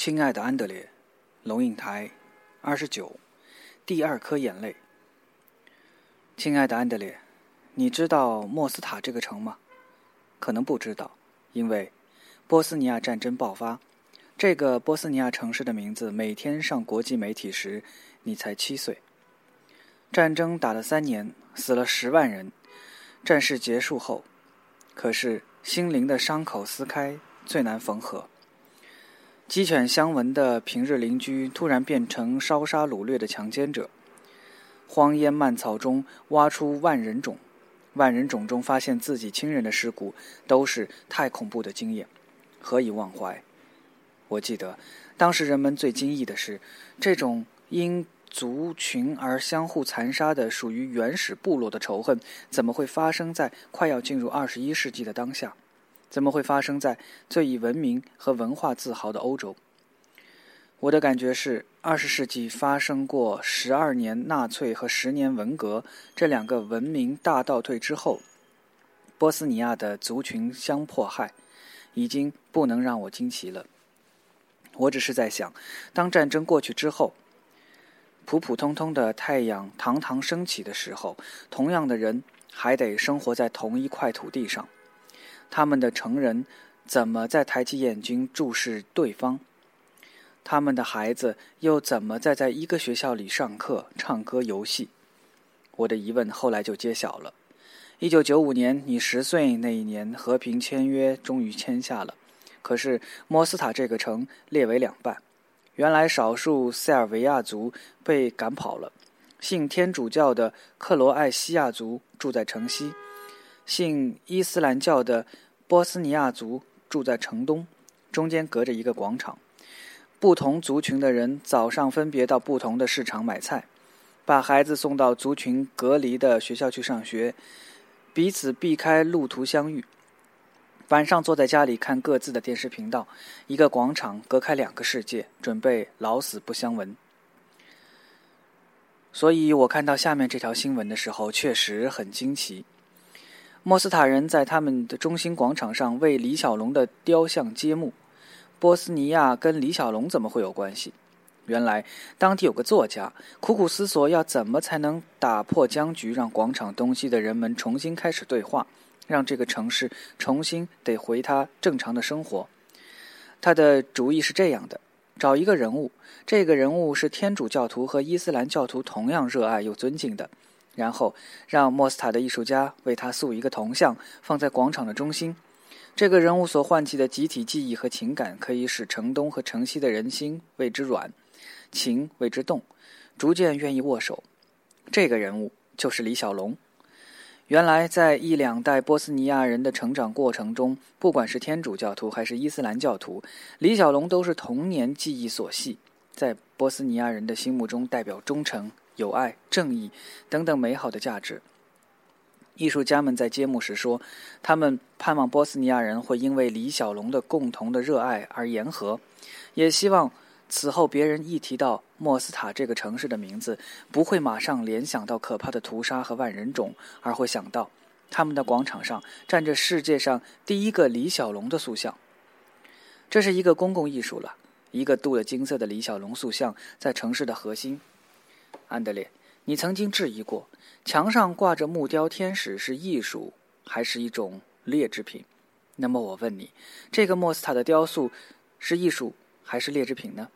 亲爱的安德烈，龙应台，二十九，第二颗眼泪。亲爱的安德烈，你知道莫斯塔这个城吗？可能不知道，因为波斯尼亚战争爆发，这个波斯尼亚城市的名字每天上国际媒体时，你才七岁。战争打了三年，死了十万人。战事结束后，可是心灵的伤口撕开最难缝合。鸡犬相闻的平日邻居突然变成烧杀掳掠的强奸者。荒烟蔓草中挖出万人冢，万人冢中发现自己亲人的尸骨，都是太恐怖的经验，何以忘怀？我记得，当时人们最惊异的是，这种因族群而相互残杀的属于原始部落的仇恨，怎么会发生在快要进入二十一世纪的当下？怎么会发生在最以文明和文化自豪的欧洲？我的感觉是，二十世纪发生过十二年纳粹和十年文革这两个文明大倒退之后，波斯尼亚的族群相迫害，已经不能让我惊奇了。我只是在想，当战争过去之后，普普通通的太阳堂堂升起的时候，同样的人还得生活在同一块土地上。他们的成人怎么再抬起眼睛注视对方？他们的孩子又怎么再在一个学校里上课、唱歌、游戏？我的疑问后来就揭晓了。一九九五年，你十岁那一年，和平签约终于签下了。可是莫斯塔这个城列为两半，原来少数塞尔维亚族被赶跑了，信天主教的克罗埃西亚族住在城西。信伊斯兰教的波斯尼亚族住在城东，中间隔着一个广场。不同族群的人早上分别到不同的市场买菜，把孩子送到族群隔离的学校去上学，彼此避开路途相遇。晚上坐在家里看各自的电视频道，一个广场隔开两个世界，准备老死不相闻。所以我看到下面这条新闻的时候，确实很惊奇。莫斯塔人在他们的中心广场上为李小龙的雕像揭幕。波斯尼亚跟李小龙怎么会有关系？原来当地有个作家苦苦思索要怎么才能打破僵局，让广场东西的人们重新开始对话，让这个城市重新得回他正常的生活。他的主意是这样的：找一个人物，这个人物是天主教徒和伊斯兰教徒同样热爱又尊敬的。然后让莫斯塔的艺术家为他塑一个铜像，放在广场的中心。这个人物所唤起的集体记忆和情感，可以使城东和城西的人心为之软，情为之动，逐渐愿意握手。这个人物就是李小龙。原来，在一两代波斯尼亚人的成长过程中，不管是天主教徒还是伊斯兰教徒，李小龙都是童年记忆所系，在波斯尼亚人的心目中代表忠诚。友爱、正义等等美好的价值。艺术家们在揭幕时说，他们盼望波斯尼亚人会因为李小龙的共同的热爱而言和，也希望此后别人一提到莫斯塔这个城市的名字，不会马上联想到可怕的屠杀和万人冢，而会想到他们的广场上站着世界上第一个李小龙的塑像。这是一个公共艺术了，一个镀了金色的李小龙塑像在城市的核心。安德烈，你曾经质疑过，墙上挂着木雕天使是艺术还是一种劣质品？那么我问你，这个莫斯塔的雕塑是艺术还是劣质品呢？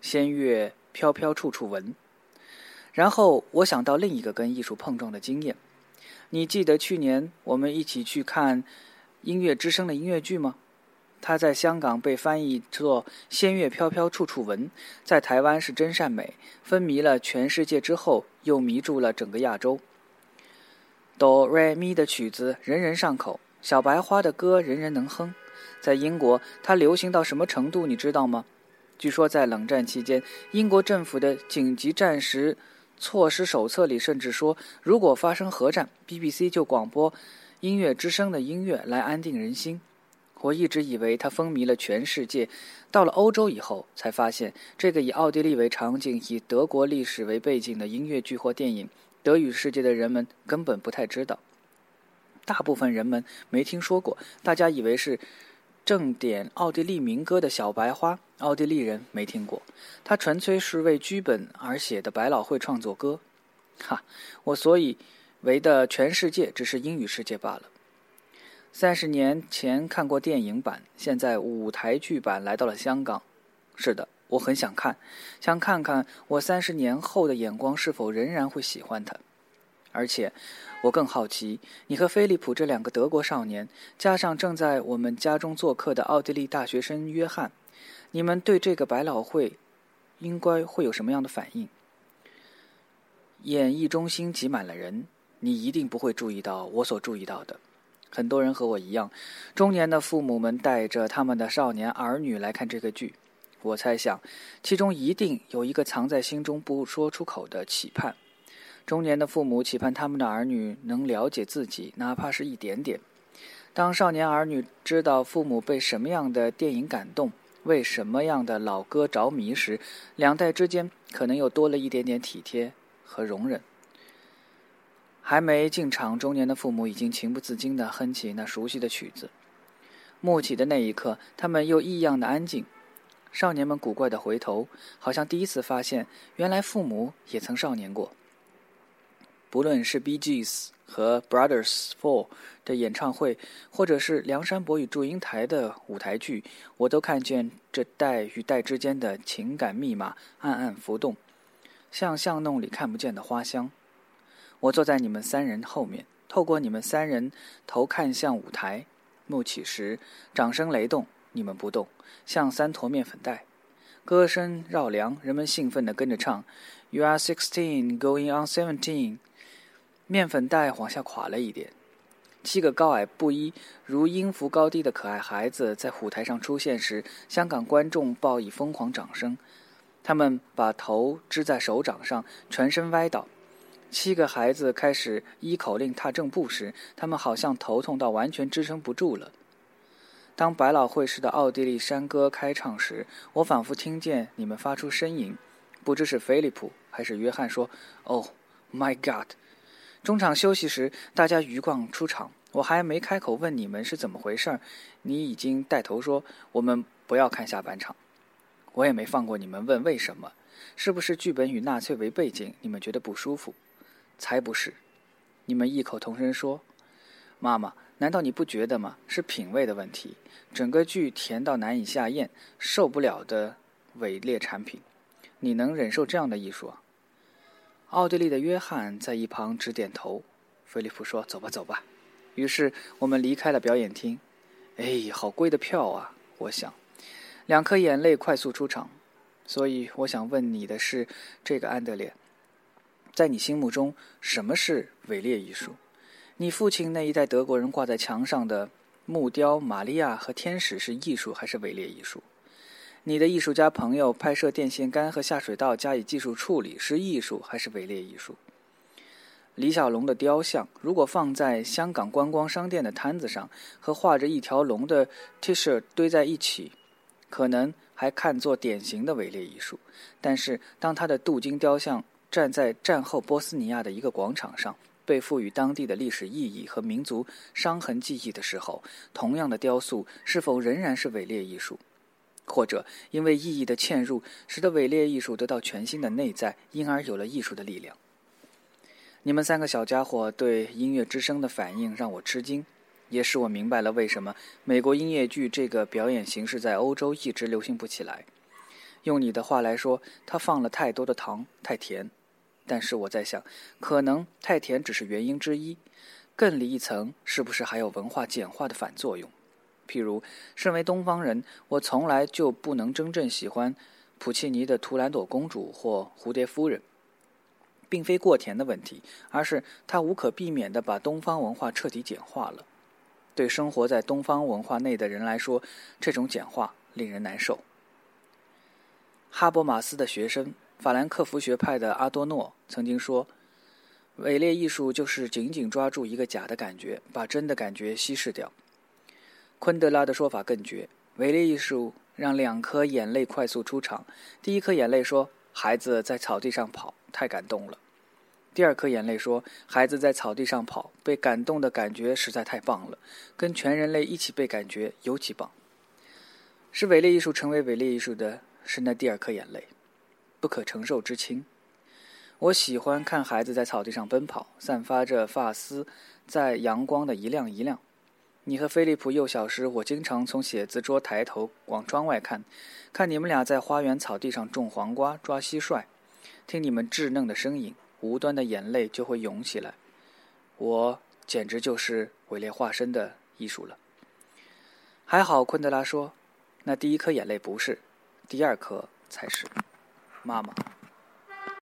仙乐飘飘处处闻。然后我想到另一个跟艺术碰撞的经验，你记得去年我们一起去看《音乐之声》的音乐剧吗？它在香港被翻译作“仙乐飘飘处处闻”，在台湾是“真善美”，风靡了全世界之后，又迷住了整个亚洲。哆瑞咪的曲子人人上口，小白花的歌人人能哼。在英国，它流行到什么程度，你知道吗？据说在冷战期间，英国政府的紧急战时措施手册里甚至说，如果发生核战，BBC 就广播音乐之声的音乐来安定人心。我一直以为它风靡了全世界，到了欧洲以后，才发现这个以奥地利为场景、以德国历史为背景的音乐剧或电影，德语世界的人们根本不太知道。大部分人们没听说过，大家以为是正点奥地利民歌的小白花奥地利人没听过，他纯粹是为剧本而写的百老汇创作歌。哈，我所以为的全世界只是英语世界罢了。三十年前看过电影版，现在舞台剧版来到了香港。是的，我很想看，想看看我三十年后的眼光是否仍然会喜欢它。而且，我更好奇，你和菲利普这两个德国少年，加上正在我们家中做客的奥地利大学生约翰，你们对这个百老汇应该会有什么样的反应？演艺中心挤满了人，你一定不会注意到我所注意到的。很多人和我一样，中年的父母们带着他们的少年儿女来看这个剧。我猜想，其中一定有一个藏在心中不说出口的期盼。中年的父母期盼他们的儿女能了解自己，哪怕是一点点。当少年儿女知道父母被什么样的电影感动，为什么样的老歌着迷时，两代之间可能又多了一点点体贴和容忍。还没进场，中年的父母已经情不自禁地哼起那熟悉的曲子。幕起的那一刻，他们又异样的安静。少年们古怪地回头，好像第一次发现，原来父母也曾少年过。不论是 B. G. S. 和 Brothers Four 的演唱会，或者是梁山伯与祝英台的舞台剧，我都看见这代与代之间的情感密码暗暗浮动，像巷弄里看不见的花香。我坐在你们三人后面，透过你们三人头看向舞台。幕起时，掌声雷动，你们不动，像三坨面粉袋。歌声绕梁，人们兴奋地跟着唱：“You are sixteen, going on seventeen。”面粉袋往下垮了一点。七个高矮不一、如音符高低的可爱孩子在舞台上出现时，香港观众报以疯狂掌声。他们把头支在手掌上，全身歪倒。七个孩子开始依口令踏正步时，他们好像头痛到完全支撑不住了。当百老汇式的奥地利山歌开唱时，我仿佛听见你们发出呻吟，不知是菲利普还是约翰说：“Oh my God！” 中场休息时，大家鱼贯出场，我还没开口问你们是怎么回事，你已经带头说：“我们不要看下半场。”我也没放过你们问为什么，是不是剧本与纳粹为背景，你们觉得不舒服？才不是！你们异口同声说：“妈妈，难道你不觉得吗？是品味的问题。整个剧甜到难以下咽，受不了的伪劣产品。你能忍受这样的艺术？”奥地利的约翰在一旁直点头。菲利普说：“走吧，走吧。”于是我们离开了表演厅。哎，好贵的票啊！我想，两颗眼泪快速出场。所以我想问你的是，这个安德烈。在你心目中，什么是伪劣艺术？你父亲那一代德国人挂在墙上的木雕玛利亚和天使是艺术还是伪劣艺术？你的艺术家朋友拍摄电线杆和下水道加以技术处理是艺术还是伪劣艺术？李小龙的雕像如果放在香港观光商店的摊子上，和画着一条龙的 T 恤堆在一起，可能还看作典型的伪劣艺术。但是当他的镀金雕像，站在战后波斯尼亚的一个广场上，被赋予当地的历史意义和民族伤痕记忆的时候，同样的雕塑是否仍然是伪劣艺术？或者因为意义的嵌入，使得伪劣艺术得到全新的内在，因而有了艺术的力量？你们三个小家伙对音乐之声的反应让我吃惊，也使我明白了为什么美国音乐剧这个表演形式在欧洲一直流行不起来。用你的话来说，它放了太多的糖，太甜。但是我在想，可能太甜只是原因之一，更里一层，是不是还有文化简化的反作用？譬如，身为东方人，我从来就不能真正喜欢普契尼的《图兰朵公主》或《蝴蝶夫人》，并非过甜的问题，而是它无可避免地把东方文化彻底简化了。对生活在东方文化内的人来说，这种简化令人难受。哈伯马斯的学生。法兰克福学派的阿多诺曾经说：“伪劣艺术就是紧紧抓住一个假的感觉，把真的感觉稀释掉。”昆德拉的说法更绝：“伪劣艺术让两颗眼泪快速出场。第一颗眼泪说：‘孩子在草地上跑，太感动了。’第二颗眼泪说：‘孩子在草地上跑，被感动的感觉实在太棒了，跟全人类一起被感觉尤其棒。’使伪劣艺术成为伪劣艺术的是那第二颗眼泪，不可承受之轻。我喜欢看孩子在草地上奔跑，散发着发丝在阳光的一亮一亮。你和菲利普幼小时，我经常从写字桌抬头往窗外看，看你们俩在花园草地上种黄瓜、抓蟋蟀，听你们稚嫩的声音，无端的眼泪就会涌起来。我简直就是伪劣化身的艺术了。还好，昆德拉说，那第一颗眼泪不是，第二颗才是，妈妈。